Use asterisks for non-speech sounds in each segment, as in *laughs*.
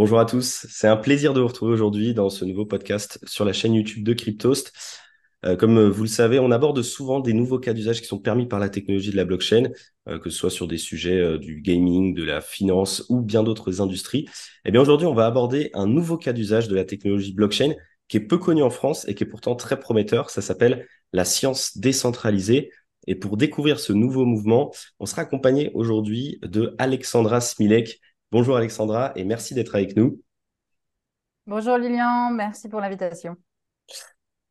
Bonjour à tous, c'est un plaisir de vous retrouver aujourd'hui dans ce nouveau podcast sur la chaîne YouTube de Cryptost. Euh, comme vous le savez, on aborde souvent des nouveaux cas d'usage qui sont permis par la technologie de la blockchain, euh, que ce soit sur des sujets euh, du gaming, de la finance ou bien d'autres industries. Eh bien aujourd'hui, on va aborder un nouveau cas d'usage de la technologie blockchain qui est peu connu en France et qui est pourtant très prometteur. Ça s'appelle la science décentralisée. Et pour découvrir ce nouveau mouvement, on sera accompagné aujourd'hui de Alexandra Smilek, Bonjour Alexandra et merci d'être avec nous. Bonjour Lilian, merci pour l'invitation.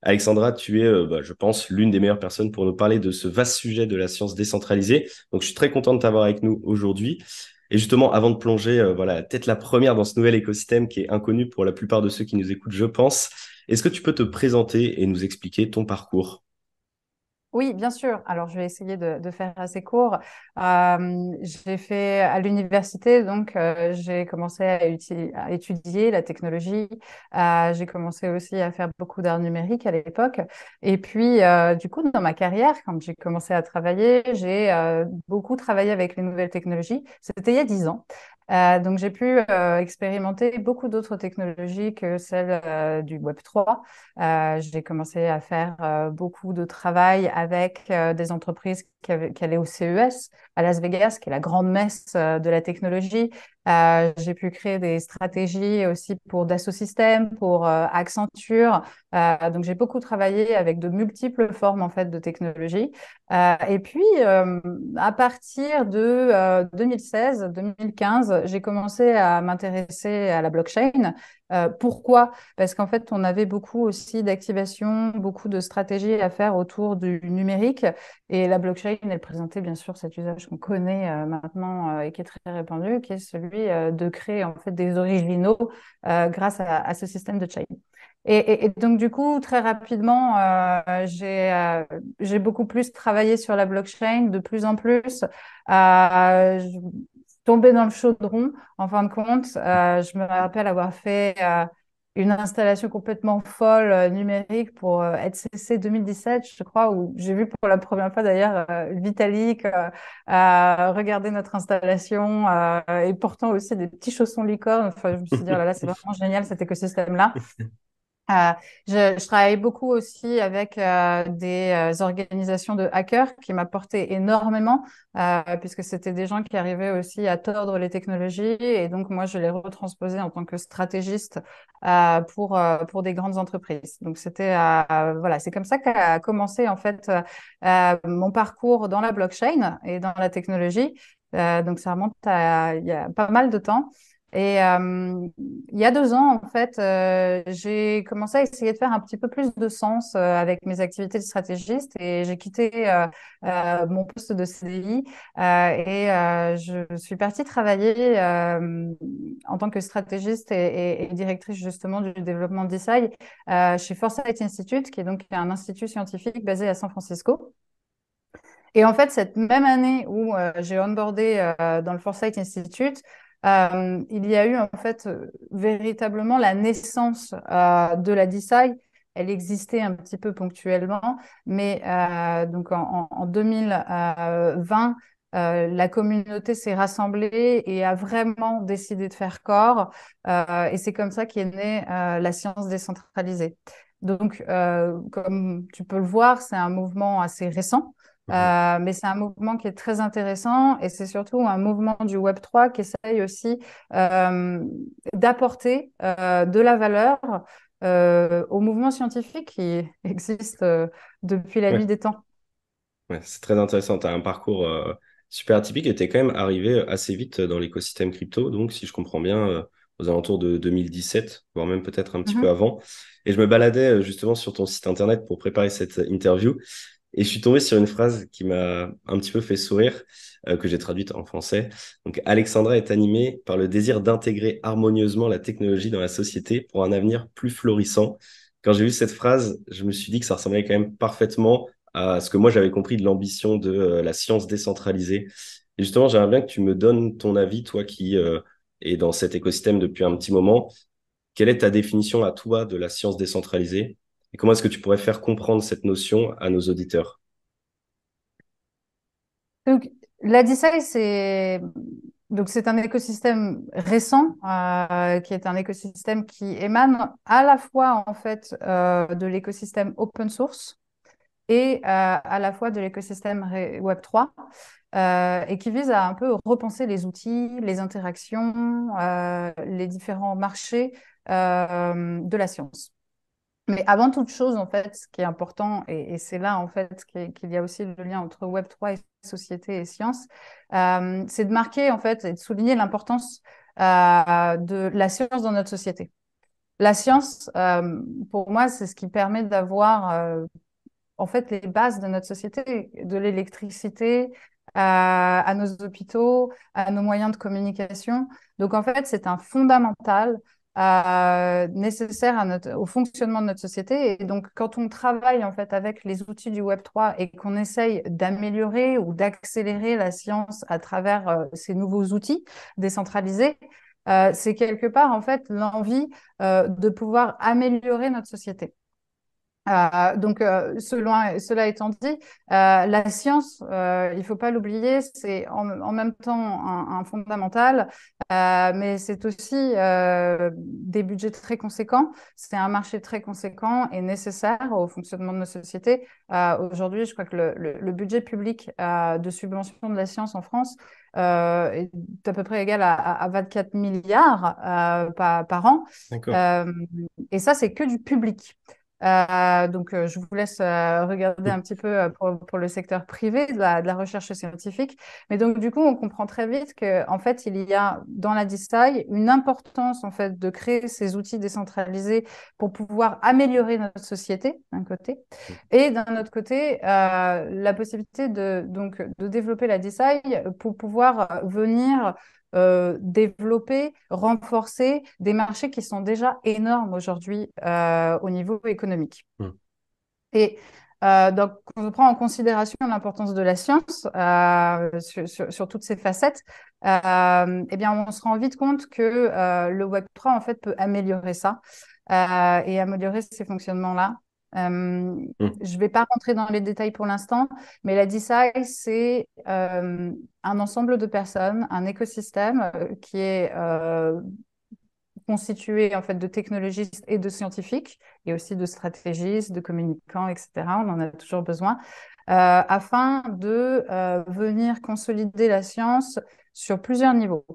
Alexandra, tu es, euh, bah, je pense, l'une des meilleures personnes pour nous parler de ce vaste sujet de la science décentralisée. Donc, je suis très content de t'avoir avec nous aujourd'hui. Et justement, avant de plonger, euh, voilà, peut-être la première dans ce nouvel écosystème qui est inconnu pour la plupart de ceux qui nous écoutent, je pense. Est-ce que tu peux te présenter et nous expliquer ton parcours? Oui, bien sûr. Alors, je vais essayer de, faire assez court. J'ai fait à l'université, donc j'ai commencé à, étudier la technologie. J'ai commencé aussi à faire beaucoup d'art numérique à l'époque. Et puis, du coup, dans ma carrière, quand j'ai commencé à travailler, j'ai beaucoup travaillé avec les nouvelles technologies. C'était il y a dix ans. Donc, j'ai pu expérimenter beaucoup d'autres technologies que celles du Web 3. j'ai commencé à faire beaucoup de travail avec des entreprises qui, qui, allaient au CES à Las Vegas, qui est la grande messe de la technologie. Euh, j'ai pu créer des stratégies aussi pour Dassault Systèmes, pour euh, Accenture. Euh, donc, j'ai beaucoup travaillé avec de multiples formes en fait de technologie. et puis, à partir de 2016-2015, j'ai commencé à m'intéresser à la blockchain euh, pourquoi? Parce qu'en fait, on avait beaucoup aussi d'activation, beaucoup de stratégies à faire autour du numérique. Et la blockchain, elle présentait bien sûr cet usage qu'on connaît euh, maintenant euh, et qui est très répandu, qui est celui de créer en fait des originaux grâce à, ce système de chain. Et, donc, du coup, très rapidement, j'ai beaucoup plus travaillé sur la blockchain, de plus en plus tombé dans le chaudron. En fin de compte, euh, je me rappelle avoir fait euh, une installation complètement folle euh, numérique pour ETCC 2017, je crois, où j'ai vu pour la première fois d'ailleurs Vitalik regarder notre installation et portant aussi des petits chaussons licorne. Enfin, je me suis dit, oh là là, c'est *laughs* vraiment génial cet écosystème-là. Euh, je, je, travaille beaucoup aussi avec euh, des euh, organisations de hackers qui m'apportaient énormément, euh, puisque c'était des gens qui arrivaient aussi à tordre les technologies. Et donc, moi, je les retransposais en tant que stratégiste pour, pour des grandes entreprises. Donc, c'était voilà, c'est comme ça qu'a commencé en fait mon parcours dans la blockchain et dans la technologie. donc, ça remonte à il y a pas mal de temps. Et euh, il y a deux ans, en fait, euh, j'ai commencé à essayer de faire un petit peu plus de sens euh, avec mes activités de stratégiste et j'ai quitté mon poste de CDI et je suis partie travailler en tant que stratégiste et, directrice justement du développement d'ISAI chez Foresight Institute, qui est donc un institut scientifique basé à San Francisco. Et en fait, cette même année où j'ai onboardé dans le Foresight Institute, euh, il y a eu en fait véritablement la naissance euh, de la DeSci. Elle existait un petit peu ponctuellement, mais euh, donc en 2020, la communauté s'est rassemblée et a vraiment décidé de faire corps. et c'est comme ça qu'est née la science décentralisée. Donc, comme tu peux le voir, c'est un mouvement assez récent. Mhm. Euh, mais c'est un mouvement qui est très intéressant et c'est surtout un mouvement du Web 3 qui essaye aussi euh, d'apporter euh, de la valeur au mouvement scientifique qui *laughs* existe depuis la nuit des temps. Ouais, c'est très intéressant. Tu as un parcours super atypique et tu es quand même arrivé assez vite dans l'écosystème crypto. Donc, si je comprends bien, aux alentours de 2017, voire même peut-être un petit mhm. peu avant. Et je me baladais justement sur ton site internet pour préparer cette interview. Et je suis tombé sur une phrase qui m'a un petit peu fait sourire, euh, que j'ai traduite en français. Donc, Alexandra est animée par le désir d'intégrer harmonieusement la technologie dans la société pour un avenir plus florissant. Quand j'ai vu cette phrase, je me suis dit que ça ressemblait quand même parfaitement à ce que moi j'avais compris de l'ambition de euh, la science décentralisée. Et justement, j'aimerais bien que tu me donnes ton avis, toi qui euh, es dans cet écosystème depuis un petit moment. Quelle est ta définition à toi de la science décentralisée? Et comment est-ce que tu pourrais faire comprendre cette notion à nos auditeurs? Donc, la DeSci, c'est donc c'est un écosystème récent qui est un écosystème qui émane à la fois en fait de l'écosystème open source et à la fois de l'écosystème Web 3 et qui vise à un peu repenser les outils, les interactions, les différents marchés de la science. Mais avant toute chose, en fait, ce qui est important, et, c'est là, en fait, qu'il y a aussi le lien entre Web3 et société et science, euh, c'est de marquer, en fait, et de souligner l'importance euh, de la science dans notre société. La science, euh, pour moi, c'est ce qui permet d'avoir, en fait, les bases de notre société, de l'électricité, à, nos hôpitaux, à nos moyens de communication. Donc, en fait, c'est un fondamental euh, nécessaire à notre, au fonctionnement de notre société. Et donc, quand on travaille en fait avec les outils du Web 3 et qu'on essaye d'améliorer ou d'accélérer la science à travers euh, ces nouveaux outils décentralisés, euh, c'est quelque part en fait l'envie de pouvoir améliorer notre société. Euh, donc, euh, cela étant dit, euh, la science, il ne faut pas l'oublier, c'est en, même temps un, fondamental, mais c'est aussi des budgets très conséquents. C'est un marché très conséquent et nécessaire au fonctionnement de nos sociétés. Aujourd'hui, je crois que le, budget public de subvention de la science en France est à peu près égal à, 24 milliards par, par, an. et ça, c'est que du public. Euh, donc, euh, je vous laisse euh, regarder un petit peu pour, pour, le secteur privé de la, de la, recherche scientifique. Mais donc, du coup, on comprend très vite que, en fait, il y a dans la DISAI une importance, en fait, de créer ces outils décentralisés pour pouvoir améliorer notre société, d'un côté, et d'un autre côté, la possibilité de, donc, de développer la DISAI pour pouvoir venir euh, développer, renforcer des marchés qui sont déjà énormes aujourd'hui euh, au niveau économique. Hmm. Et euh, donc, quand on prend en considération l'importance de la science sur, sur, toutes ces facettes, eh bien, on se rend vite compte que le Web 3 en fait peut améliorer ça et améliorer ces fonctionnements-là. Mmh. Je ne vais pas rentrer dans les détails pour l'instant, mais la DeSci, c'est un ensemble de personnes, un écosystème qui est constitué en fait de technologistes et de scientifiques, et aussi de stratégistes, de communicants, etc. On en a toujours besoin, afin de venir consolider la science sur plusieurs niveaux.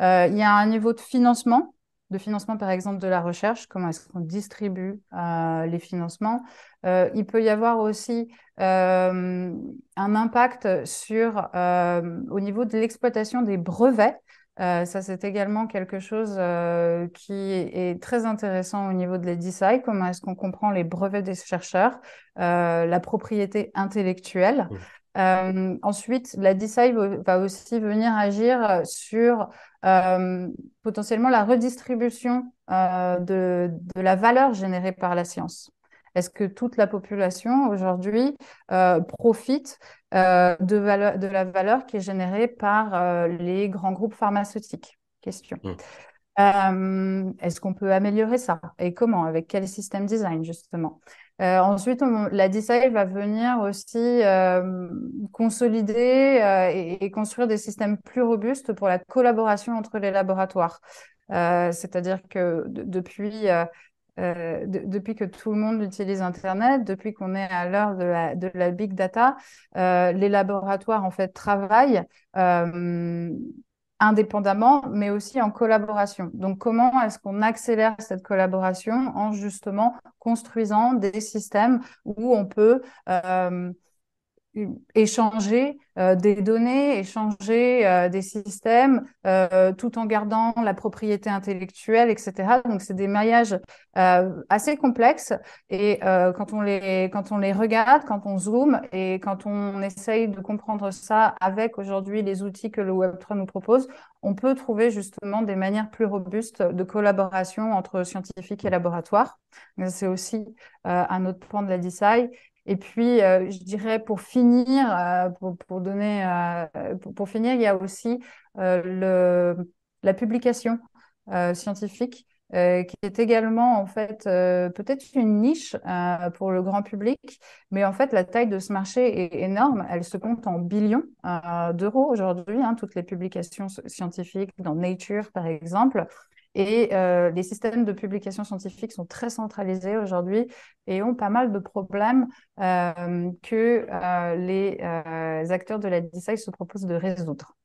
il y a un niveau de financement de financement, par exemple, de la recherche, comment est-ce qu'on distribue euh, les financements. Euh, il peut y avoir aussi euh, un impact sur, au niveau de l'exploitation des brevets. ça, c'est également quelque chose qui est très intéressant au niveau de l'EDISAI. Comment est-ce qu'on comprend les brevets des chercheurs, la propriété intellectuelle. Euh, ensuite, la DISAI va aussi venir agir sur euh, potentiellement la redistribution euh, de, de, la valeur générée par la science. Est-ce que toute la population aujourd'hui profite de, de, la valeur qui est générée par les grands groupes pharmaceutiques? Question. Mmh. Est-ce qu'on peut améliorer ça? Et comment? Avec quel système design, justement? Euh, ensuite, la DSI va venir aussi euh, consolider euh, et, construire des systèmes plus robustes pour la collaboration entre les laboratoires. C'est-à-dire que depuis, que tout le monde utilise Internet, depuis qu'on est à l'heure de la, de la, big data, les laboratoires en fait travaillent indépendamment, mais aussi en collaboration. Donc, comment est-ce qu'on accélère cette collaboration en justement construisant des systèmes où on peut euh, échanger euh, des données, échanger euh, des systèmes, euh, tout en gardant la propriété intellectuelle, etc. Donc, c'est des maillages assez complexes. Et quand, on les, quand on les regarde, quand on zoome et quand on essaye de comprendre ça avec aujourd'hui les outils que le Web3 nous propose, on peut trouver justement des manières plus robustes de collaboration entre scientifiques et laboratoires. C'est aussi un autre point de la DSI. Et puis, euh, je dirais pour finir, euh, pour, donner, euh, pour, finir, il y a aussi le, la publication scientifique. qui est également en fait peut-être une niche pour le grand public, mais en fait la taille de ce marché est énorme. Elle se compte en billions d'euros aujourd'hui. Hein, toutes les publications scientifiques dans Nature par exemple. Et les systèmes de publication scientifique sont très centralisés aujourd'hui et ont pas mal de problèmes que les acteurs de la DSI se proposent de résoudre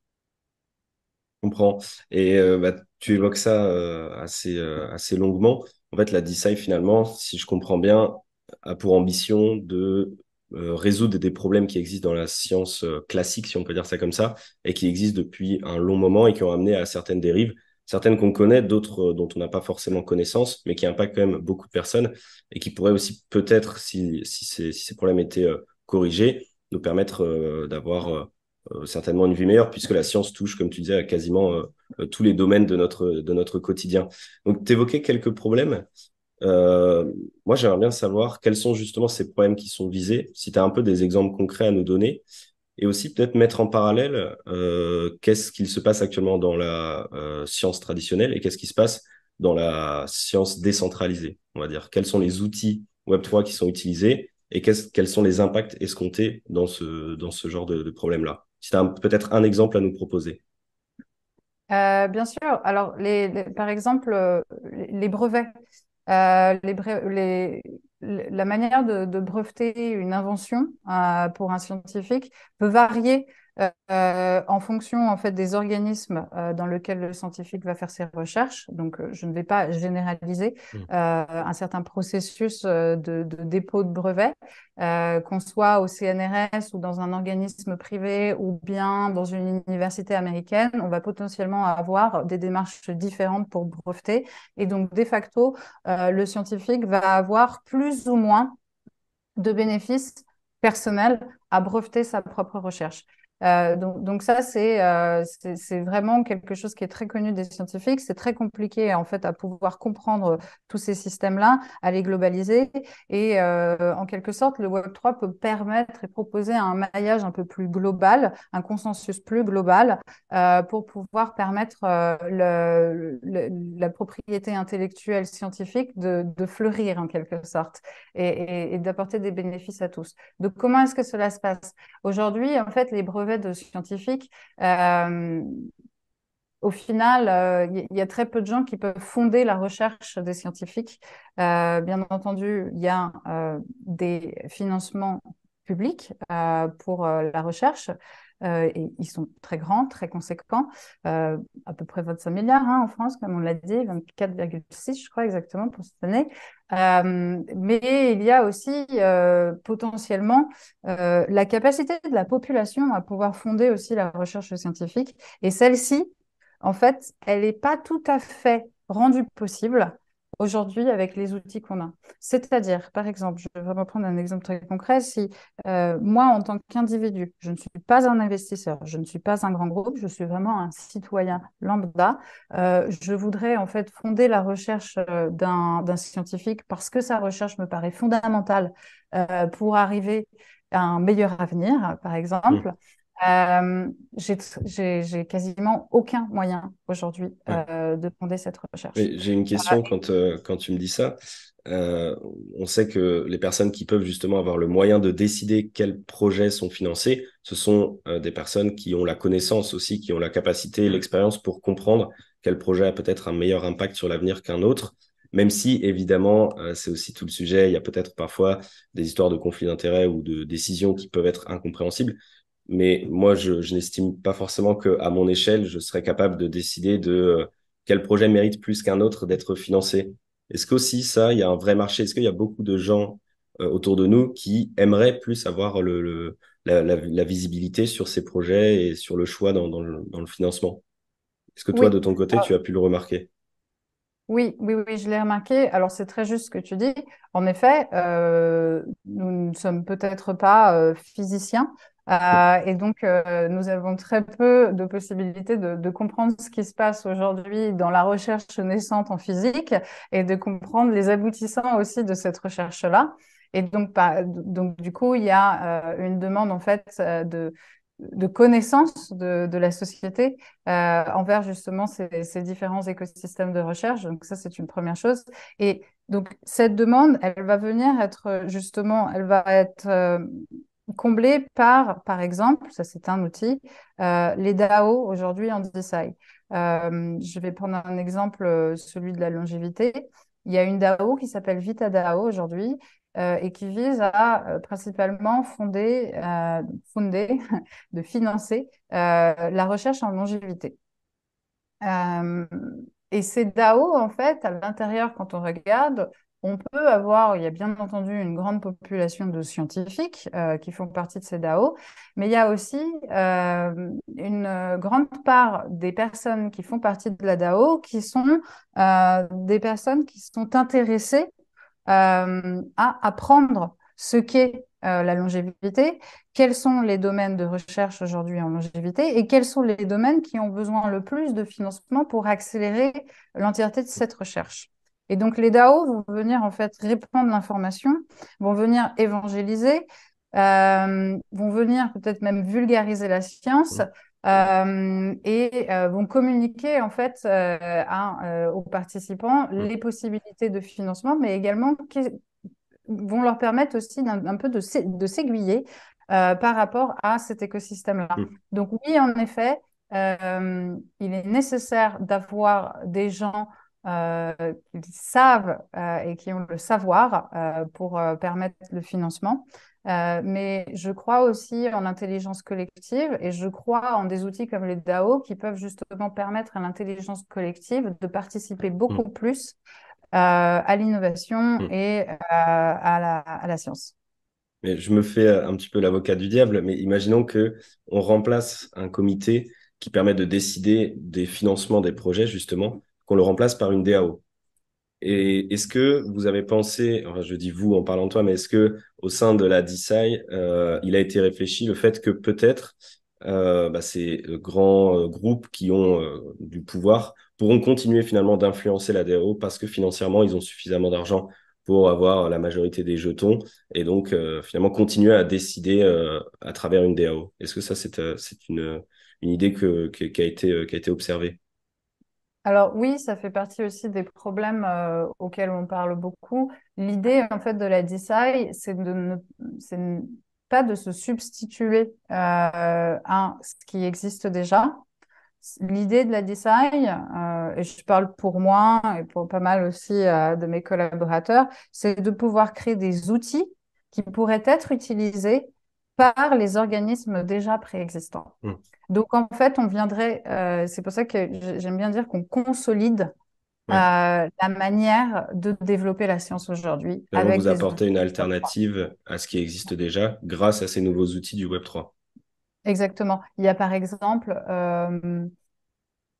comprends. Et euh, bah, tu évoques ça euh, assez, euh, assez longuement. En fait, la DeSci, finalement, si je comprends bien, a pour ambition de résoudre des problèmes qui existent dans la science classique, si on peut dire ça comme ça, et qui existent depuis un long moment et qui ont amené à certaines dérives, certaines qu'on connaît, d'autres dont on n'a pas forcément connaissance, mais qui impactent quand même beaucoup de personnes et qui pourraient aussi peut-être, si, si, ces, si ces problèmes étaient corrigés, nous permettre d'avoir euh, certainement une vie meilleure puisque la science touche, comme tu disais, à quasiment euh, euh, tous les domaines de notre, de notre quotidien. Donc, tu évoquais quelques problèmes. moi, j'aimerais bien savoir quels sont justement ces problèmes qui sont visés, si tu as un peu des exemples concrets à nous donner, et aussi peut-être mettre en parallèle qu'est-ce qu'il se passe actuellement dans la science traditionnelle et qu'est-ce qui se passe dans la science décentralisée, on va dire. Quels sont les outils Web3 qui sont utilisés et quels sont les impacts escomptés dans ce, dans ce genre de, problème-là? Si tu as peut-être un exemple à nous proposer. Euh, bien sûr. Alors, les, par exemple, euh, les, brevets. Euh, les, la manière de, breveter une invention pour un scientifique peut varier euh, en fonction en fait des organismes euh, dans lesquels le scientifique va faire ses recherches. Donc, euh, je ne vais pas généraliser mmh. un certain processus de, de, dépôt de brevet, qu'on soit au CNRS ou dans un organisme privé ou bien dans une université américaine, on va potentiellement avoir des démarches différentes pour breveter. Et donc, de facto, le scientifique va avoir plus ou moins de bénéfices personnels à breveter sa propre recherche. Euh, donc, ça, euh, c'est c'est vraiment quelque chose qui est très connu des scientifiques. C'est très compliqué en fait à pouvoir comprendre tous ces systèmes-là, à les globaliser. Et euh, en quelque sorte, le Web 3 peut permettre et proposer un maillage un peu plus global, un consensus plus global pour pouvoir permettre la propriété intellectuelle scientifique de, fleurir en quelque sorte et d'apporter des bénéfices à tous. Donc, comment est-ce que cela se passe? Aujourd'hui, en fait, les brevets de scientifique, euh, au final, il euh, y, a très peu de gens qui peuvent fonder la recherche des scientifiques. Euh, bien entendu, il y a des financements publics pour la recherche, et ils sont très grands, très conséquents, à peu près 25 milliards hein, en France, comme on l'a dit, 24,6 je crois exactement pour cette année. Euh, mais il y a aussi potentiellement la capacité de la population à pouvoir fonder aussi la recherche scientifique. Et celle-ci, en fait, elle n'est pas tout à fait rendue possible aujourd'hui avec les outils qu'on a. C'est-à-dire, par exemple, je vais vraiment prendre un exemple très concret, si euh, moi, en tant qu'individu, je ne suis pas un investisseur, je ne suis pas un grand groupe, je suis vraiment un citoyen lambda, euh, je voudrais en fait fonder la recherche euh, d'un scientifique parce que sa recherche me paraît fondamentale pour arriver à un meilleur avenir, par exemple. Mmh. Euh, j'ai quasiment aucun moyen aujourd'hui euh, de fonder cette recherche. J'ai une question quand, euh, quand tu me dis ça. On sait que les personnes qui peuvent justement avoir le moyen de décider quels projets sont financés, ce sont des personnes qui ont la connaissance aussi, qui ont la capacité, l'expérience pour comprendre quel projet a peut-être un meilleur impact sur l'avenir qu'un autre. Même si, évidemment, c'est aussi tout le sujet. Il y a peut-être parfois des histoires de conflits d'intérêts ou de décisions qui peuvent être incompréhensibles mais moi, je, je n'estime pas forcément qu'à mon échelle, je serais capable de décider de euh, quel projet mérite plus qu'un autre d'être financé. Est-ce qu'aussi, ça, il y a un vrai marché? Est-ce qu'il y a beaucoup de gens euh, autour de nous qui aimeraient plus avoir le, le la, la, la, visibilité sur ces projets et sur le choix dans, dans, le, dans le, financement? Est-ce que toi, de ton côté, ah. tu as pu le remarquer? Oui, oui, oui, je l'ai remarqué. Alors, c'est très juste ce que tu dis. En effet, euh, nous ne sommes peut-être pas euh, physiciens, euh, et donc, euh, nous avons très peu de possibilités de, comprendre ce qui se passe aujourd'hui dans la recherche naissante en physique et de comprendre les aboutissants aussi de cette recherche-là. Et donc, donc, du coup, il y a euh, une demande en fait de de connaissance de, la société envers justement ces, ces, différents écosystèmes de recherche. Donc ça, c'est une première chose. Et donc cette demande, elle va venir être justement, elle va être euh, comblée par, par exemple, ça c'est un outil, euh, les DAO aujourd'hui en DeSci. Euh, je vais prendre un exemple, celui de la longévité. Il y a une DAO qui s'appelle VitaDAO aujourd'hui euh, et qui vise à euh, principalement euh, fonder *laughs* de financer la recherche en longévité. et ces DAO, en fait, à l'intérieur, quand on regarde, on peut avoir, il y a bien entendu une grande population de scientifiques qui font partie de ces DAO, mais il y a aussi une grande part des personnes qui font partie de la DAO qui sont des personnes qui sont intéressées euh, à apprendre ce qu'est euh, la longévité, quels sont les domaines de recherche aujourd'hui en longévité et quels sont les domaines qui ont besoin le plus de financement pour accélérer l'entièreté de cette recherche. Et donc les DAO vont venir en fait répandre l'information, vont venir évangéliser, euh, vont venir peut-être même vulgariser la science euh, et euh, vont communiquer en fait aux participants les possibilités de financement, mais également vont leur permettre aussi d'un peu de, de s'aiguiller par rapport à cet écosystème-là. Donc oui, en effet, il est nécessaire d'avoir des gens qui savent et qui ont le savoir pour permettre le financement. Euh, mais je crois aussi en l'intelligence collective et je crois en des outils comme les DAO qui peuvent justement permettre à l'intelligence collective de participer beaucoup mm. plus euh, à l'innovation mm. et euh, à, la, à, la, science. Mais je me fais un petit peu l'avocat du diable, mais imaginons que on remplace un comité qui permet de décider des financements des projets, justement, qu'on le remplace par une DAO. Et est-ce que vous avez pensé, enfin, je dis vous en parlant de toi, mais est-ce que au sein de la DeSci, euh, il a été réfléchi le fait que peut-être euh, bah, ces grands euh, groupes qui ont du pouvoir pourront continuer finalement d'influencer la DAO parce que financièrement, ils ont suffisamment d'argent pour avoir la majorité des jetons et donc finalement continuer à décider à travers une DAO. Est-ce que ça, c'est une, idée qui a été observée? Alors oui, ça fait partie aussi des problèmes euh, auxquels on parle beaucoup. L'idée en fait de la DeSci, c'est de ne, pas de se substituer euh, à ce qui existe déjà. L'idée de la DeSci, euh, et je parle pour moi et pour pas mal aussi de mes collaborateurs, c'est de pouvoir créer des outils qui pourraient être utilisés par les organismes déjà préexistants. Mmh. Donc en fait, on viendrait, euh, c'est pour ça que j'aime bien dire qu'on consolide euh, la manière de développer la science aujourd'hui. Avec vous apporter une alternative à ce qui existe déjà grâce à ces nouveaux outils du Web 3. Exactement. Il y a par exemple, euh,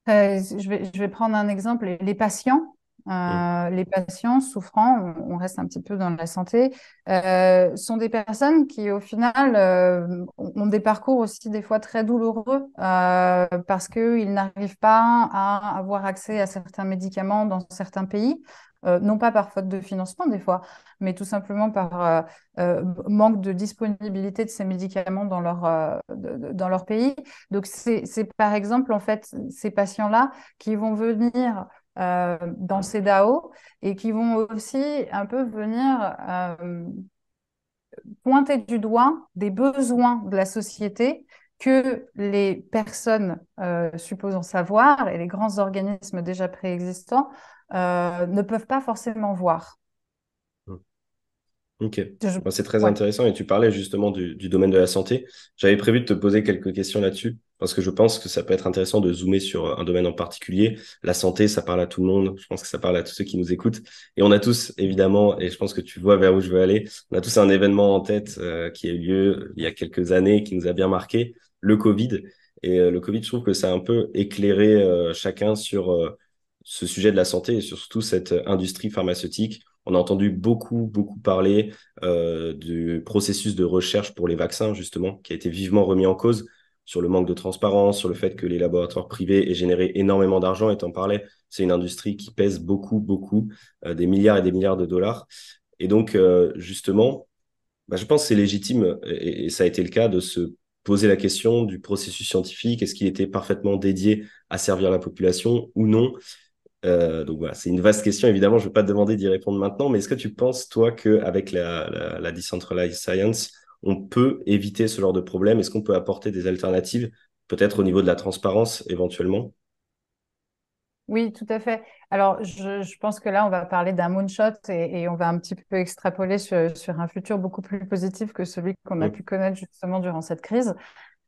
je, vais, je vais prendre un exemple, les patients euh, les patients souffrants, on, reste un petit peu dans la santé, euh, sont des personnes qui, au final, euh, ont des parcours aussi des fois très douloureux parce qu'ils n'arrivent pas à avoir accès à certains médicaments dans certains pays. Non pas par faute de financement des fois, mais tout simplement par manque de disponibilité de ces médicaments dans leur, dans leur pays. Donc c'est par exemple en fait ces patients-là qui vont venir euh, dans ces DAO et qui vont aussi un peu venir euh, pointer du doigt des besoins de la société que les personnes euh, supposant savoir et les grands organismes déjà préexistants ne peuvent pas forcément voir. Ok, c'est très intéressant et tu parlais justement du, domaine de la santé. J'avais prévu de te poser quelques questions là-dessus parce que je pense que ça peut être intéressant de zoomer sur un domaine en particulier. La santé, ça parle à tout le monde. Je pense que ça parle à tous ceux qui nous écoutent. Et on a tous, évidemment, et je pense que tu vois vers où je veux aller, on a tous un événement en tête euh, qui a eu lieu il y a quelques années, qui nous a bien marqué, le Covid. Et euh, le Covid, je trouve que ça a un peu éclairé euh, chacun sur ce sujet de la santé et surtout cette industrie pharmaceutique on a entendu beaucoup, beaucoup parler euh, du processus de recherche pour les vaccins, justement, qui a été vivement remis en cause sur le manque de transparence, sur le fait que les laboratoires privés aient généré énormément d'argent. Et en parlais, c'est une industrie qui pèse beaucoup, beaucoup, euh, des milliards et des milliards de dollars. Et donc, euh, justement, bah, je pense que c'est légitime, et, ça a été le cas, de se poser la question du processus scientifique, est-ce qu'il était parfaitement dédié à servir la population ou non? Euh, donc voilà, c'est une vaste question. Évidemment, je ne vais pas te demander d'y répondre maintenant, mais est-ce que tu penses, toi, qu'avec la, la, la decentralized science, on peut éviter ce genre de problème? Est-ce qu'on peut apporter des alternatives, peut-être au niveau de la transparence éventuellement? Oui, tout à fait. Alors, je, pense que là, on va parler d'un moonshot et, on va un petit peu extrapoler sur, un futur beaucoup plus positif que celui qu'on a pu connaître justement durant cette crise.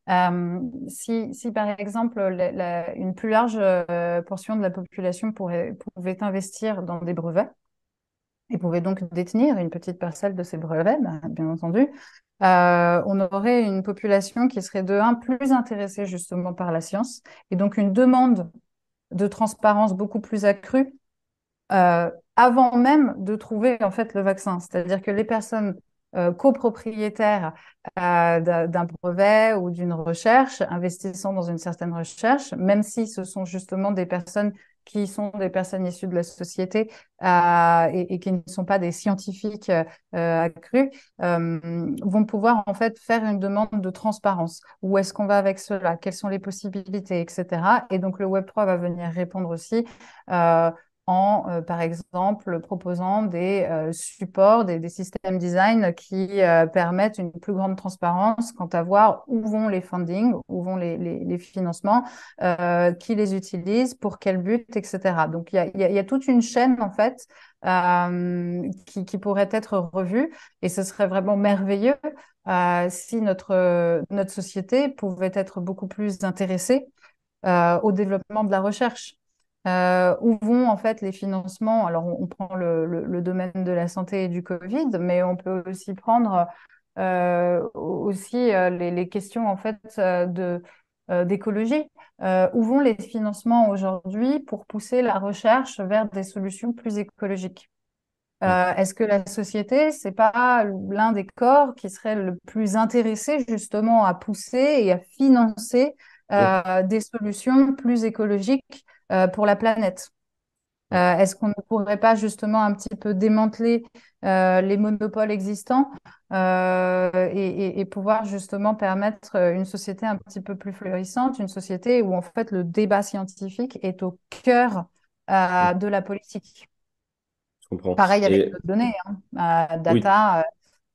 Euh, si, par exemple, une plus large euh, portion de la population pourrait, pouvait investir dans des brevets et pouvait donc détenir une petite parcelle de ces brevets, bah, bien entendu, euh, on aurait une population qui serait de un plus intéressée justement par la science et donc une demande de transparence beaucoup plus accrue euh, avant même de trouver en fait le vaccin. C'est-à-dire que les personnes euh, copropriétaires d'un brevet ou d'une recherche, investissant dans une certaine recherche, même si ce sont justement des personnes qui sont des personnes issues de la société euh, et, qui ne sont pas des scientifiques euh, accrus, euh, vont pouvoir en fait faire une demande de transparence. Où est-ce qu'on va avec cela? Quelles sont les possibilités, etc. Et donc le Web3 va venir répondre aussi en, euh, par exemple, proposant des euh, supports, des, systèmes design qui euh, permettent une plus grande transparence quant à voir où vont les fundings, où vont les, les, financements, qui les utilisent, pour quel but, etc. Donc, il y a, y a, toute une chaîne, en fait, qui, qui, pourrait être revue et ce serait vraiment merveilleux si notre, notre société pouvait être beaucoup plus intéressée au développement de la recherche. Euh, où vont en fait les financements? Alors, on, prend le, domaine de la santé et du Covid, mais on peut aussi prendre euh, aussi euh, les, questions en fait de d'écologie. où vont les financements aujourd'hui pour pousser la recherche vers des solutions plus écologiques? Est-ce que la société, c'est pas l'un des corps qui serait le plus intéressé justement à pousser et à financer des solutions plus écologiques pour la planète. Euh, est-ce qu'on ne pourrait pas justement un petit peu démanteler euh, les monopoles existants et, pouvoir justement permettre une société un petit peu plus florissante, une société où en fait le débat scientifique est au cœur de la politique? Je comprends. Pareil avec les données, hein. data,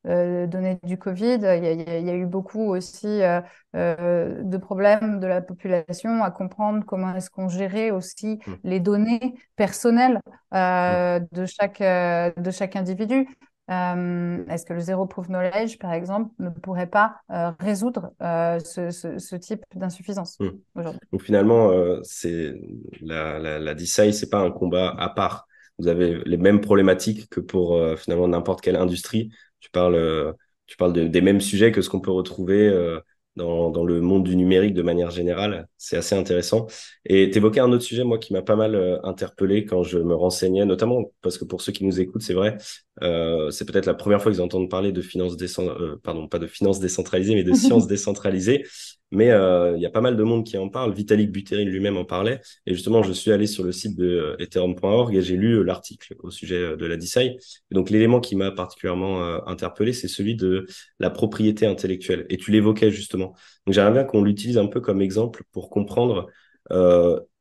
euh, données du Covid. Il y, a, eu beaucoup aussi euh, euh, de problèmes de la population à comprendre comment est-ce qu'on gérait aussi mmh. les données personnelles mmh. de, chaque, de chaque individu. est-ce que le zéro proof knowledge, par exemple, ne pourrait pas résoudre ce, ce, type d'insuffisance mmh. aujourd'hui? Donc finalement, c'est la, la, la DCI, c'est pas un combat à part. Vous avez les mêmes problématiques que pour finalement n'importe quelle industrie tu parles, euh, tu parles des mêmes sujets que ce qu'on peut retrouver euh, dans, dans, le monde du numérique de manière générale. C'est assez intéressant. Et tu évoquais un autre sujet, moi, qui m'a pas mal euh, interpellé quand je me renseignais, notamment parce que pour ceux qui nous écoutent, c'est vrai, euh, c'est peut-être la première fois qu'ils entendent parler de finances décentralisées, pardon, pas de finances décentralisées, mais de *laughs* sciences décentralisées. Mais euh, il y a pas mal de monde qui en parle. Vitalik Buterin lui-même en parlait. Et justement, je suis allé sur le site de euh, ethereum.org et j'ai lu euh, l'article au sujet de la DeSci. Et donc, l'élément qui m'a particulièrement interpellé, c'est celui de la propriété intellectuelle. Et tu l'évoquais justement. Donc, j'aimerais bien qu'on l'utilise un peu comme exemple pour comprendre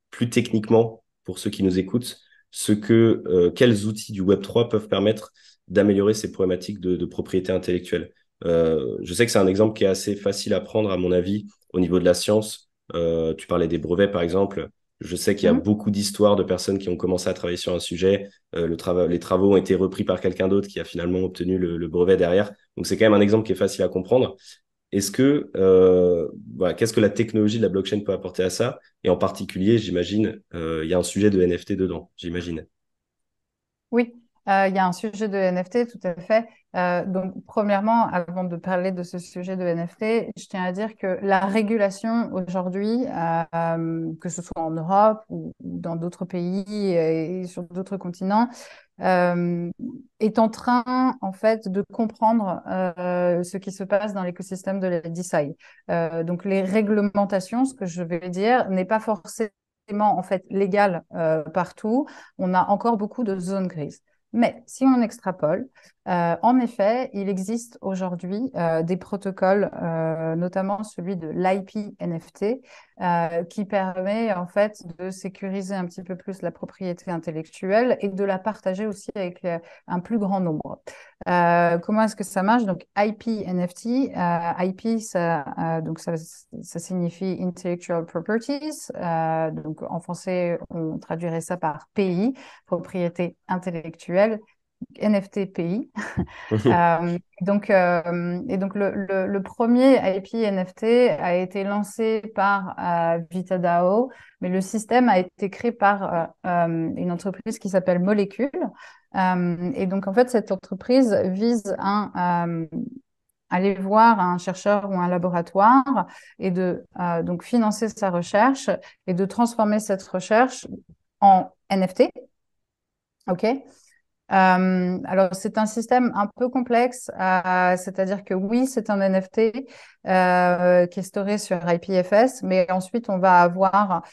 plus techniquement, pour ceux qui nous écoutent, ce que quels outils du Web 3 peuvent permettre d'améliorer ces problématiques de, de propriété intellectuelle. Euh, je sais que c'est un exemple qui est assez facile à prendre, à mon avis, au niveau de la science. Euh, tu parlais des brevets, par exemple. Je sais qu'il y a mhm. beaucoup d'histoires de personnes qui ont commencé à travailler sur un sujet. Euh, le les travaux ont été repris par quelqu'un d'autre qui a finalement obtenu le, brevet derrière. Donc c'est quand même un exemple qui est facile à comprendre. Est-ce que voilà, qu'est-ce que la technologie de la blockchain peut apporter à ça? Et en particulier, j'imagine, il y a un sujet de NFT dedans. J'imagine. Oui, il y a un sujet de NFT, tout à fait. Euh, donc, premièrement, avant de parler de ce sujet de NFT, je tiens à dire que la régulation aujourd'hui, euh, que ce soit en Europe ou, dans d'autres pays et, sur d'autres continents, euh, est en train, en fait, de comprendre ce qui se passe dans l'écosystème de la DeSci. donc, les réglementations, ce que je vais dire, n'est pas forcément en fait légal partout. On a encore beaucoup de zones grises. Mais si on extrapole, euh, en effet, il existe aujourd'hui euh, des protocoles, euh, notamment celui de l'IP NFT, qui permet en fait de sécuriser un petit peu plus la propriété intellectuelle et de la partager aussi avec un plus grand nombre. comment est-ce que ça marche? Donc IP NFT, IP ça, donc ça, signifie Intellectual Properties. donc en français, on traduirait ça par PI, propriété intellectuelle. NFT pays. *laughs* euh, donc, euh, et donc le, le, le, premier IP NFT a été lancé par euh, VitaDAO, mais le système a été créé par une entreprise qui s'appelle Molecule. et donc, en fait, cette entreprise vise à aller voir un chercheur ou un laboratoire et de donc financer sa recherche et de transformer cette recherche en NFT. OK? Euh, alors, c'est un système un peu complexe, euh, c'est-à-dire que oui, c'est un NFT euh, qui est storé sur IPFS, mais ensuite, on va avoir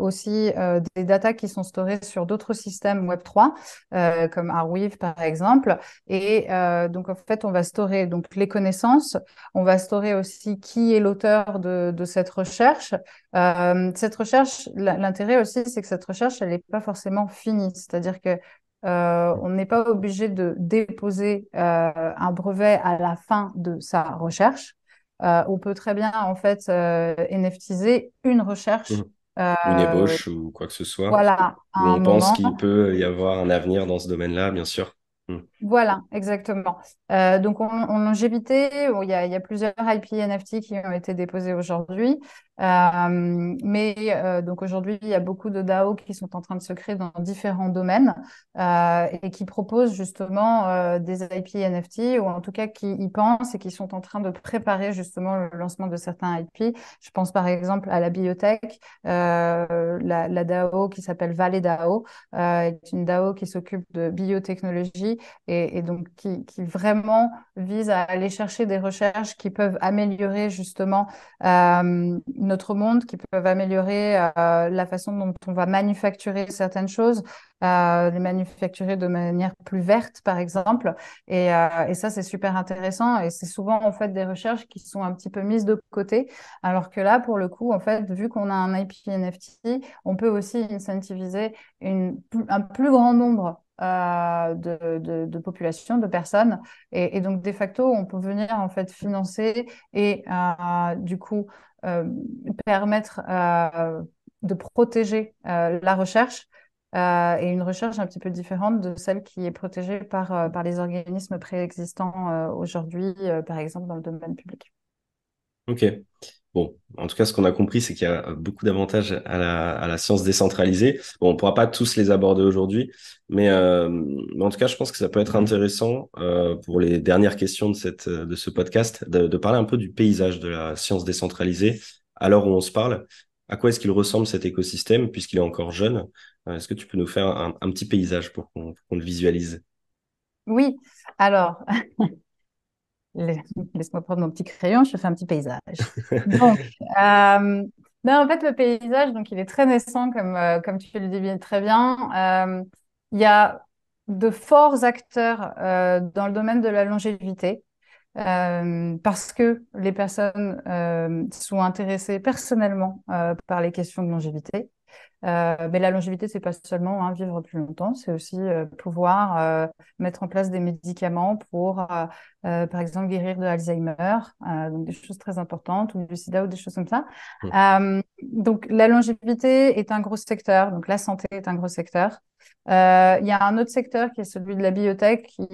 aussi des datas qui sont storées sur d'autres systèmes Web3, euh, comme Arweave, par exemple. Et donc, en fait, on va storer donc, les connaissances, on va storer aussi qui est l'auteur de, cette recherche. cette recherche, l'intérêt aussi, c'est que cette recherche, elle n'est pas forcément finie, c'est-à-dire que euh, on n'est pas obligé de déposer euh, un brevet à la fin de sa recherche. Euh, on peut très bien en fait NFTiser une recherche. Mmh. Une ébauche ou quoi que ce soit. Voilà. on pense qu'il peut y avoir un avenir dans ce domaine-là, bien sûr. Mmh. Voilà, exactement. Euh, donc, en, longévité, il y, a, il y, a, plusieurs IP NFT qui ont été déposés aujourd'hui. Euh, mais euh, donc aujourd'hui, il y a beaucoup de DAO qui sont en train de se créer dans différents domaines et qui proposent justement des IP NFT ou en tout cas qui y pensent et qui sont en train de préparer justement le lancement de certains IP. Je pense par exemple à la biotech, la, la, DAO qui s'appelle Valley DAO, est une DAO qui s'occupe de biotechnologie et, donc qui, vraiment vise à aller chercher des recherches qui peuvent améliorer justement euh, notre monde, qui peuvent améliorer euh, la façon dont on va manufacturer certaines choses, euh, les manufacturer de manière plus verte, par exemple. Et, et ça, c'est super intéressant. Et c'est souvent en fait des recherches qui sont un petit peu mises de côté, alors que là, pour le coup, en fait, vu qu'on a un IP NFT, on peut aussi incentiviser une, un plus grand nombre euh, de, de, de, population, de personnes. Et, donc, de facto, on peut venir en fait financer et euh, du coup euh, permettre de protéger la recherche et une recherche un petit peu différente de celle qui est protégée par, par les organismes préexistants aujourd'hui, par exemple dans le domaine public. Ok. Bon, en tout cas, ce qu'on a compris, c'est qu'il y a beaucoup d'avantages à la, à la, science décentralisée. Bon, on ne pourra pas tous les aborder aujourd'hui, mais, euh, en tout cas, je pense que ça peut être intéressant euh, pour les dernières questions de, cette, de ce podcast de, de, parler un peu du paysage de la science décentralisée. À l'heure où on se parle, à quoi est-ce qu'il ressemble cet écosystème puisqu'il est encore jeune? Euh, Est-ce que tu peux nous faire un, un petit paysage pour qu'on le visualise? Oui, alors *laughs* Laisse-moi prendre mon petit crayon, je fais un petit paysage. donc, *laughs* euh, ben, en fait, le paysage, donc, il est très naissant, comme, euh, comme tu le dis très bien. Euh, il y a de forts acteurs dans le domaine de la longévité. Euh, parce que les personnes sont intéressées personnellement par les questions de longévité. Euh, mais la longévité, c'est pas seulement hein, vivre plus longtemps, c'est aussi euh, pouvoir euh, mettre en place des médicaments pour, par exemple, guérir de Alzheimer, donc des choses très importantes, ou du sida ou des choses comme ça. Mmh. donc la longévité est un gros secteur, donc la santé est un gros secteur. Il y a un autre secteur qui est celui de la biotech qui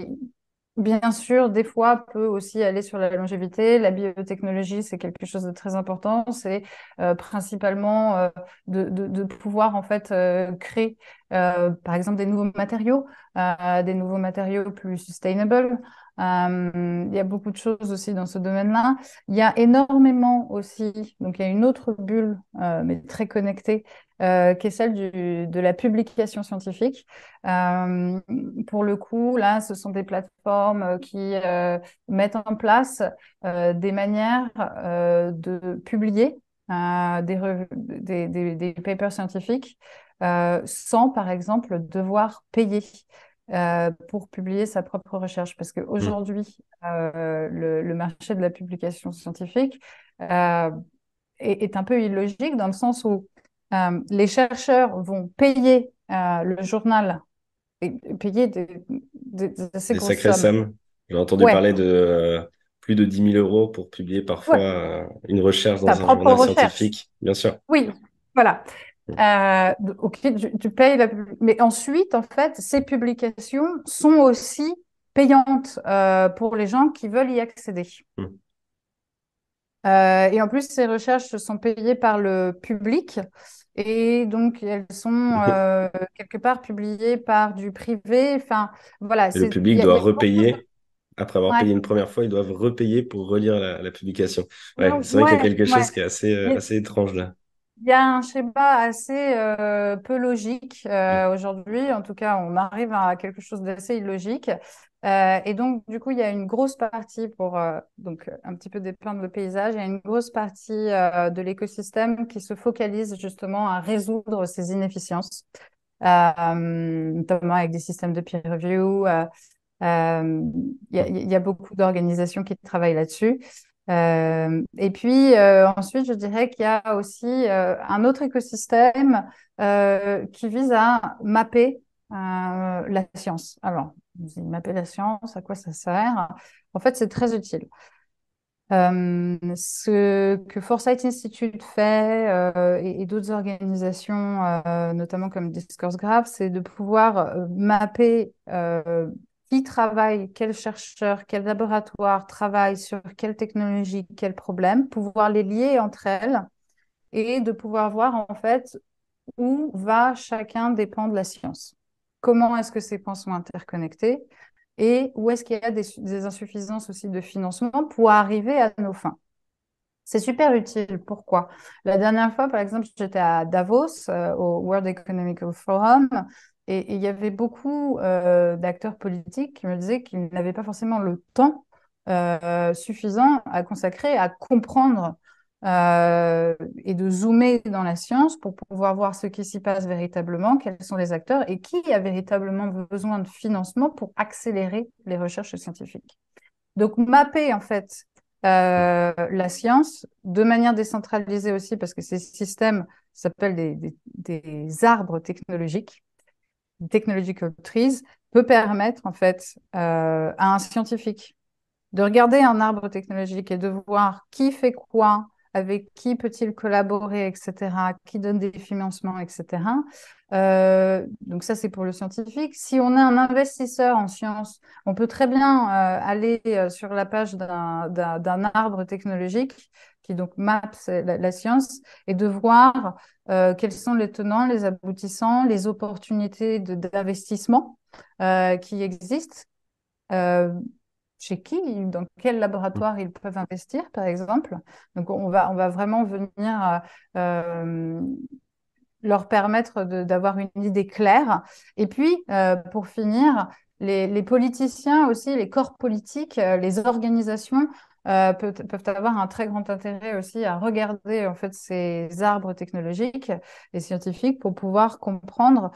bien sûr, des fois, peut aussi aller sur la longévité. La biotechnologie, c'est quelque chose de très important. C'est euh, principalement euh, de, pouvoir en fait euh, créer, par exemple, des nouveaux matériaux, des nouveaux matériaux plus sustainable. il y a beaucoup de choses aussi dans ce domaine-là. Il y a énormément aussi, donc il y a une autre bulle, mais très connectée, euh, qui est celle de la publication scientifique. Euh, pour le coup, là, ce sont des plateformes euh, qui euh, mettent en place euh, des manières de publier des, papers scientifiques sans, par exemple, devoir payer. pour publier sa propre recherche. Parce qu'aujourd'hui, mmh. le, le, marché de la publication scientifique est, est, un peu illogique dans le sens où les chercheurs vont payer le journal et payer des, des, des, sacrées sommes. J'ai entendu parler de euh, plus de 10 000 euros pour publier parfois euh, une recherche dans un journal scientifique, bien sûr. Oui, voilà. Euh, ok, tu, payes la mais ensuite, en fait, ces publications sont aussi payantes pour les gens qui veulent y accéder. Hmm. et en plus, ces recherches sont payées par le public. Et donc, elles sont euh, quelque part publiées par du privé. Enfin, voilà. le public doit repayer. Après avoir payé une première fois, ils doivent repayer pour relire la, publication. Ouais, c'est vrai qu'il y a quelque chose qui est assez, euh, assez étrange là. Il y a un schéma assez euh, peu logique mm. aujourd'hui. En tout cas, on arrive à quelque chose d'assez illogique. Euh, et donc, du coup, il y a une grosse partie pour euh, donc un petit peu dépeindre le paysage. Il y a une grosse partie euh, de l'écosystème qui se focalise justement à résoudre ces inefficiences, notamment avec des systèmes de peer review. Il y, y, a beaucoup d'organisations qui travaillent là-dessus. Et puis ensuite, je dirais qu'il y a aussi un autre écosystème qui vise à mapper la science. Alors, mapper la science, à quoi ça sert? En fait, c'est très utile. Euh, ce que Foresight Institute fait euh, et, d'autres organisations, euh, notamment comme Discourse Graph, c'est de pouvoir mapper qui travaille, quels chercheurs, quels laboratoires travaillent sur quelle technologie, quels problèmes, pouvoir les lier entre elles et de pouvoir voir en fait où va chacun dépend de la science comment est-ce que ces points sont interconnectés et où est-ce qu'il y a des, insuffisances aussi de financement pour arriver à nos fins. C'est super utile. Pourquoi? La dernière fois, par exemple, j'étais à Davos, euh, au World Economic Forum, et, il y avait beaucoup euh, d'acteurs politiques qui me disaient qu'ils n'avaient pas forcément le temps euh, suffisant à consacrer à comprendre euh, et de zoomer dans la science pour pouvoir voir ce qui s'y passe véritablement, quels sont les acteurs et qui a véritablement besoin de financement pour accélérer les recherches scientifiques. Donc mapper en fait la science de manière décentralisée aussi parce que ces systèmes s'appellent des, arbres technologiques, technological trees, peut permettre en fait euh, à un scientifique de regarder un arbre technologique et de voir qui fait quoi, avec qui peut-il collaborer, etc., qui donne des financements, etc. Euh, donc ça, c'est pour le scientifique. Si on est un investisseur en sciences, on peut très bien euh, aller euh, sur la page d'un arbre technologique qui donc mappe la, science et de voir quels sont les tenants, les aboutissants, les opportunités d'investissement qui existent chez qui, dans quel laboratoire ils peuvent investir, par exemple. Donc, on va, on va vraiment venir euh, leur permettre d'avoir une idée claire. Et puis, euh, pour finir, les, politiciens aussi, les corps politiques, euh, les organisations peuvent, avoir un très grand intérêt aussi à regarder en fait ces arbres technologiques et scientifiques pour pouvoir comprendre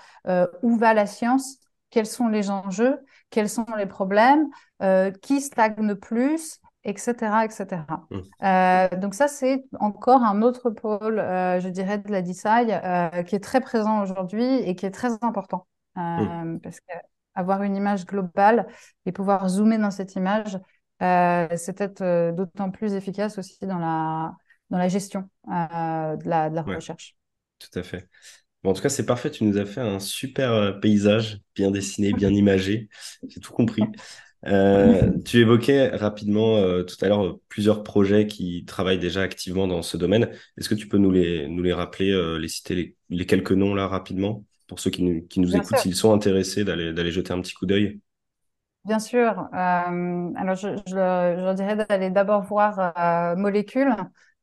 où va la science quels sont les enjeux, quels sont les problèmes, euh, qui stagne plus, etc. etc. Mmh. Euh, donc ça, c'est encore un autre pôle, euh, je dirais, de la DeSci qui est très présent aujourd'hui et qui est très important. Mmh. Parce qu'avoir une image globale et pouvoir zoomer dans cette image, c'est peut-être d'autant plus efficace aussi dans la, dans la gestion de la, de la recherche. Tout à fait en tout cas, c'est parfait. Tu nous as fait un super euh, paysage, bien dessiné, bien *laughs* imagé. J'ai tout compris. Euh, tu évoquais rapidement euh, tout à l'heure plusieurs projets qui travaillent déjà activement dans ce domaine. Est-ce que tu peux nous les, nous les rappeler, les citer les, quelques noms là rapidement? Pour ceux qui nous, qui nous écoutent, s'ils sont intéressés d'aller, jeter un petit coup d'œil Bien sûr. alors, je, je, leur dirais d'aller d'abord voir Molécule,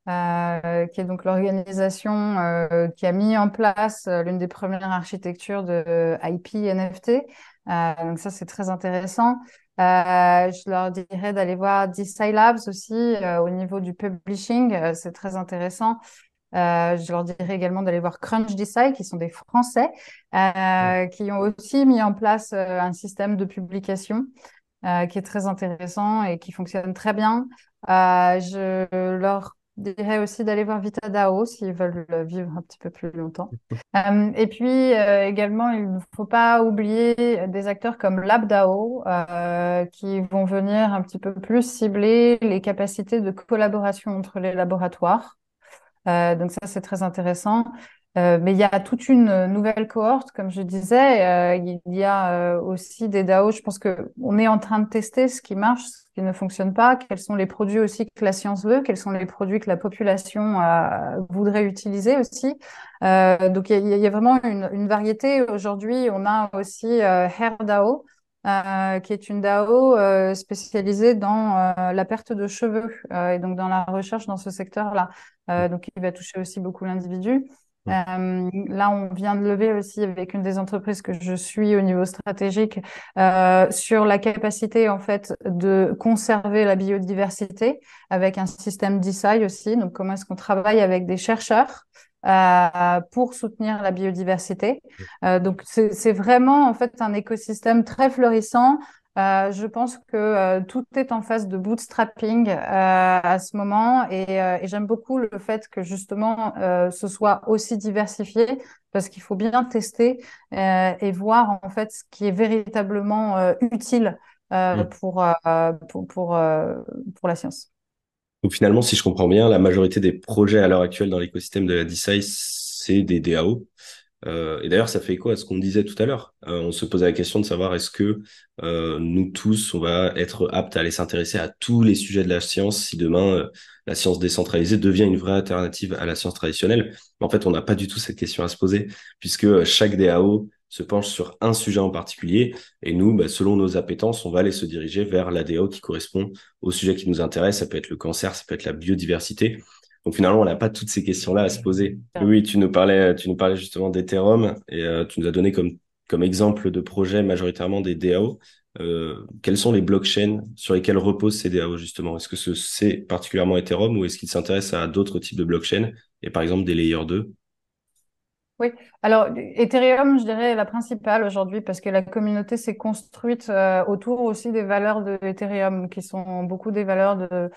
euh, qui est donc l'organisation euh, qui a mis en place euh, l'une des premières architectures de IP NFT. donc ça, c'est très intéressant. je leur dirais d'aller voir DeSci Labs aussi au niveau du publishing, c'est très intéressant. je leur dirais également d'aller voir Crunch Design, qui sont des Français, qui ont aussi mis en place un système de publication qui est très intéressant et qui fonctionne très bien. je leur dirais aussi d'aller voir VitaDAO s'ils veulent vivre un petit peu plus longtemps. *laughs* Euh, et puis euh, également, il ne faut pas oublier des acteurs comme LabDAO euh, qui vont venir un petit peu plus cibler les capacités de collaboration entre les laboratoires. donc ça, c'est très intéressant. Euh, mais il y a toute une nouvelle cohorte, comme je disais. Euh, il y a euh, aussi des DAO. Je pense que on est en train de tester ce qui marche, ce qui ne fonctionne pas. Quels sont les produits aussi que la science veut Quels sont les produits que la population voudrait utiliser aussi Donc il y, a, vraiment une, une variété. Aujourd'hui, on a aussi Hair DAO. qui est une DAO spécialisée dans la perte de cheveux et donc dans la recherche dans ce secteur-là. donc, il va toucher aussi beaucoup l'individu. Euh, là, on vient de lever aussi avec une des entreprises que je suis au niveau stratégique euh, sur la capacité en fait de conserver la biodiversité avec un système DeSci aussi. Donc, comment est-ce qu'on travaille avec des chercheurs euh, pour soutenir la biodiversité. Euh, donc c'est vraiment en fait un écosystème très florissant euh, je pense que euh, tout est en phase de bootstrapping euh, à ce moment et, et j'aime beaucoup le fait que justement ce soit aussi diversifié parce qu'il faut bien tester et voir en fait ce qui est véritablement utile mm. pour, pour, pour, pour, la science. Donc finalement, si je comprends bien, la majorité des projets à l'heure actuelle dans l'écosystème de la DeSci, c'est des DAO. Euh, et d'ailleurs, ça fait écho à ce qu'on disait tout à l'heure. Euh, on se posait la question de savoir est-ce que euh, nous tous, on va être aptes à aller s'intéresser à tous les sujets de la science si demain la science décentralisée devient une vraie alternative à la science traditionnelle? En fait, on n'a pas du tout cette question à se poser puisque chaque DAO se penche sur un sujet en particulier et nous, bah, selon nos appétences, on va aller se diriger vers la DAO qui correspond au sujet qui nous intéresse. Ça peut être le cancer, ça peut être la biodiversité. Donc finalement, on n'a pas toutes ces questions-là à se poser. Oui, tu nous parlais, tu nous parlais justement d'Ethereum et euh, tu nous as donné comme, comme exemple de projet majoritairement des DAO. Euh, quelles sont les blockchains sur lesquelles reposent ces DAO justement? Est-ce que c'est particulièrement Ethereum ou est-ce qu'il s'intéresse à d'autres types de blockchains et par exemple des layers 2 oui, alors Ethereum, je dirais, est la principale aujourd'hui parce que la communauté s'est construite euh, autour aussi des valeurs de Ethereum qui sont beaucoup des valeurs de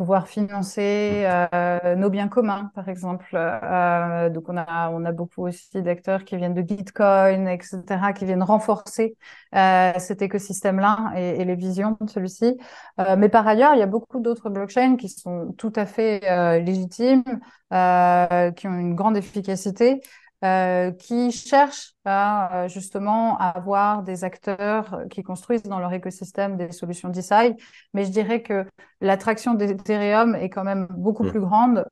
pouvoir financer euh, nos biens communs, par exemple. Euh, donc, on a, on a beaucoup aussi d'acteurs qui viennent de Gitcoin, etc., qui viennent renforcer euh, cet écosystème-là et, et, les visions de celui-ci. Euh, mais par ailleurs, il y a beaucoup d'autres blockchains qui sont tout à fait euh, légitimes, qui ont une grande efficacité. Euh, qui cherchent à justement avoir des acteurs qui construisent dans leur écosystème des solutions design. Mais je dirais que l'attraction d'Ethereum est quand même beaucoup mm. plus grande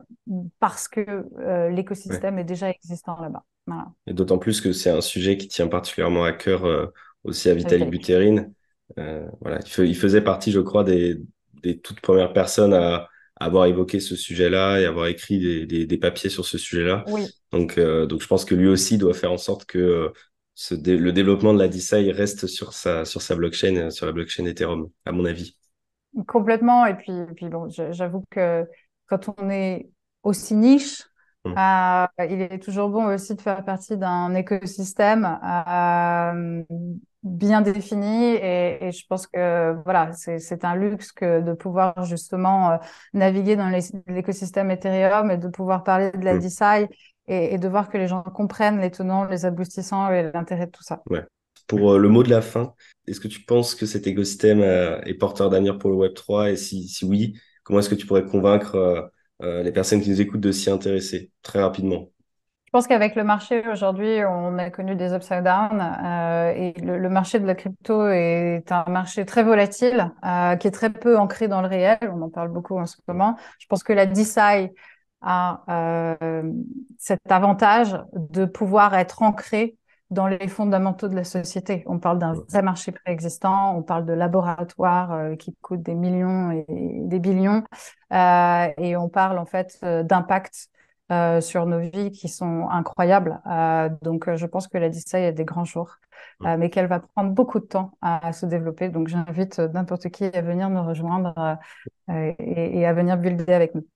parce que euh, l'écosystème est déjà existant là-bas. Voilà. Et d'autant plus que c'est un sujet qui tient particulièrement à cœur euh, aussi à Vitaly Buterin. voilà, il, faisait partie, je crois, des, des toutes premières personnes à avoir évoqué ce sujet-là et avoir écrit des, des, des papiers sur ce sujet-là. Oui. Donc, euh, donc, je pense que lui aussi doit faire en sorte que euh, le développement de la DeSci reste sur sa, sur sa blockchain, euh, sur la blockchain Ethereum, à mon avis. Complètement. Et puis, puis bon, j'avoue que quand on est aussi niche, hum. il est toujours bon aussi de faire partie d'un écosystème bien défini et, et, je pense que voilà c'est un luxe que de pouvoir justement euh, naviguer dans l'écosystème Ethereum et de pouvoir parler de la mmh. DeSci et, et, de voir que les gens comprennent les tenants, les aboutissants et l'intérêt de tout ça. Ouais. Pour euh, le mot de la fin, est-ce que tu penses que cet écosystème euh, est porteur d'avenir pour le Web 3 et si, si oui, comment est-ce que tu pourrais convaincre les personnes qui nous écoutent de s'y intéresser très rapidement? Je pense qu'avec le marché aujourd'hui, on a connu des upside down euh, et le, marché de la crypto est un marché très volatile euh, qui est très peu ancré dans le réel. On en parle beaucoup en ce moment. Je pense que la DeSci a euh, cet avantage de pouvoir être ancré dans les fondamentaux de la société. On parle d'un vrai marché préexistant, on parle de laboratoires euh, qui coûtent des millions et des billions, euh, et on parle en fait euh, d'impact euh, sur nos vies qui sont incroyables. Euh, donc, euh, je pense que la DISA a des grands jours, mm. mais qu'elle va prendre beaucoup de temps à, se développer. Donc, j'invite n'importe qui à venir nous rejoindre et, et, à venir builder avec nous.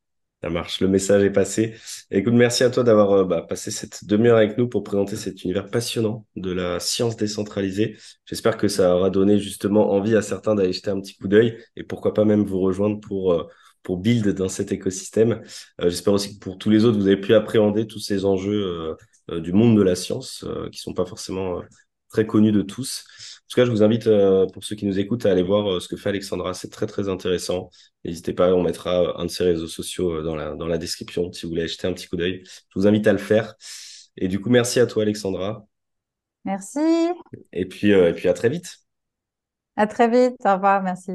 Ça marche, le message est passé. Écoute, merci à toi d'avoir bah, passé cette demi-heure avec nous pour présenter cet univers passionnant de la science décentralisée. J'espère que ça aura donné justement envie à certains d'aller jeter un petit coup d'œil et pourquoi pas même vous rejoindre pour, pour build dans cet écosystème. Euh, j'espère aussi que pour tous les autres, vous avez pu appréhender tous ces enjeux du monde de la science qui sont pas forcément très connus de tous. En tout cas, je vous invite, euh, pour ceux qui nous écoutent, à aller voir euh, ce que fait Alexandra. C'est très, très intéressant. N'hésitez pas, on mettra un de ses réseaux sociaux euh, dans la, dans la description si vous voulez jeter un petit coup d'œil. Je vous invite à le faire. Et du coup, merci à toi, Alexandra. Merci. Et puis, et puis à très vite. À très vite. Au revoir. Merci.